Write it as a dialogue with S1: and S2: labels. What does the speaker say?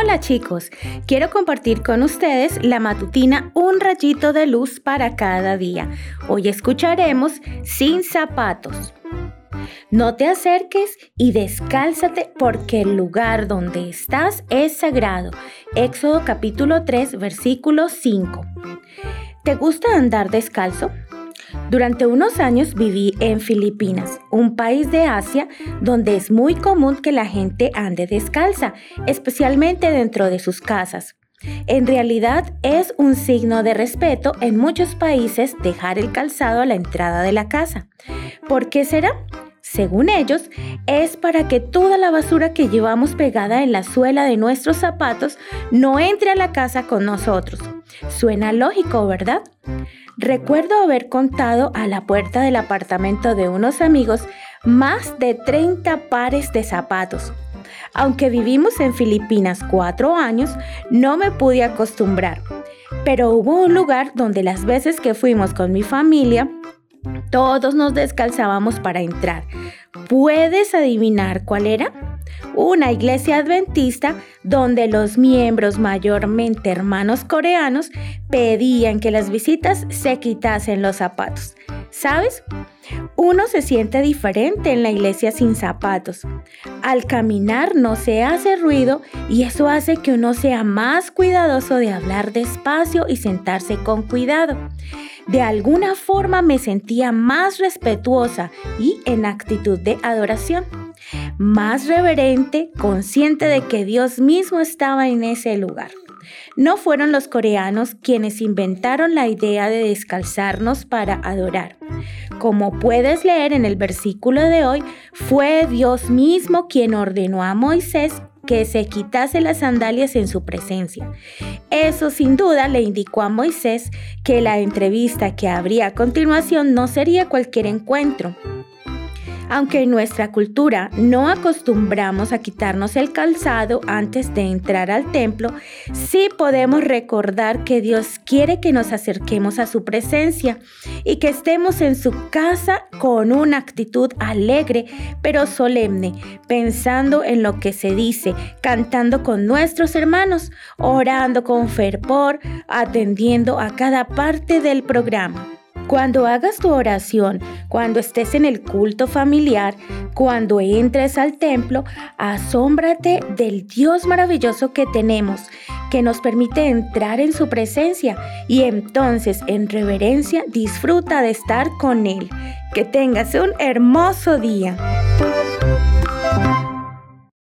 S1: Hola chicos, quiero compartir con ustedes la matutina Un rayito de luz para cada día. Hoy escucharemos Sin zapatos. No te acerques y descálzate porque el lugar donde estás es sagrado. Éxodo capítulo 3 versículo 5. ¿Te gusta andar descalzo? Durante unos años viví en Filipinas, un país de Asia donde es muy común que la gente ande descalza, especialmente dentro de sus casas. En realidad es un signo de respeto en muchos países dejar el calzado a la entrada de la casa. ¿Por qué será? Según ellos, es para que toda la basura que llevamos pegada en la suela de nuestros zapatos no entre a la casa con nosotros. Suena lógico, ¿verdad? Recuerdo haber contado a la puerta del apartamento de unos amigos más de 30 pares de zapatos. Aunque vivimos en Filipinas cuatro años, no me pude acostumbrar. Pero hubo un lugar donde las veces que fuimos con mi familia, todos nos descalzábamos para entrar. ¿Puedes adivinar cuál era? Una iglesia adventista donde los miembros, mayormente hermanos coreanos, pedían que las visitas se quitasen los zapatos. ¿Sabes? Uno se siente diferente en la iglesia sin zapatos. Al caminar no se hace ruido y eso hace que uno sea más cuidadoso de hablar despacio y sentarse con cuidado. De alguna forma me sentía más respetuosa y en actitud de adoración. Más reverente, consciente de que Dios mismo estaba en ese lugar. No fueron los coreanos quienes inventaron la idea de descalzarnos para adorar. Como puedes leer en el versículo de hoy, fue Dios mismo quien ordenó a Moisés que se quitase las sandalias en su presencia. Eso sin duda le indicó a Moisés que la entrevista que habría a continuación no sería cualquier encuentro, aunque en nuestra cultura no acostumbramos a quitarnos el calzado antes de entrar al templo, sí podemos recordar que Dios quiere que nos acerquemos a su presencia y que estemos en su casa con una actitud alegre pero solemne, pensando en lo que se dice, cantando con nuestros hermanos, orando con fervor, atendiendo a cada parte del programa. Cuando hagas tu oración, cuando estés en el culto familiar, cuando entres al templo, asómbrate del Dios maravilloso que tenemos, que nos permite entrar en su presencia y entonces en reverencia disfruta de estar con Él. Que tengas un hermoso día.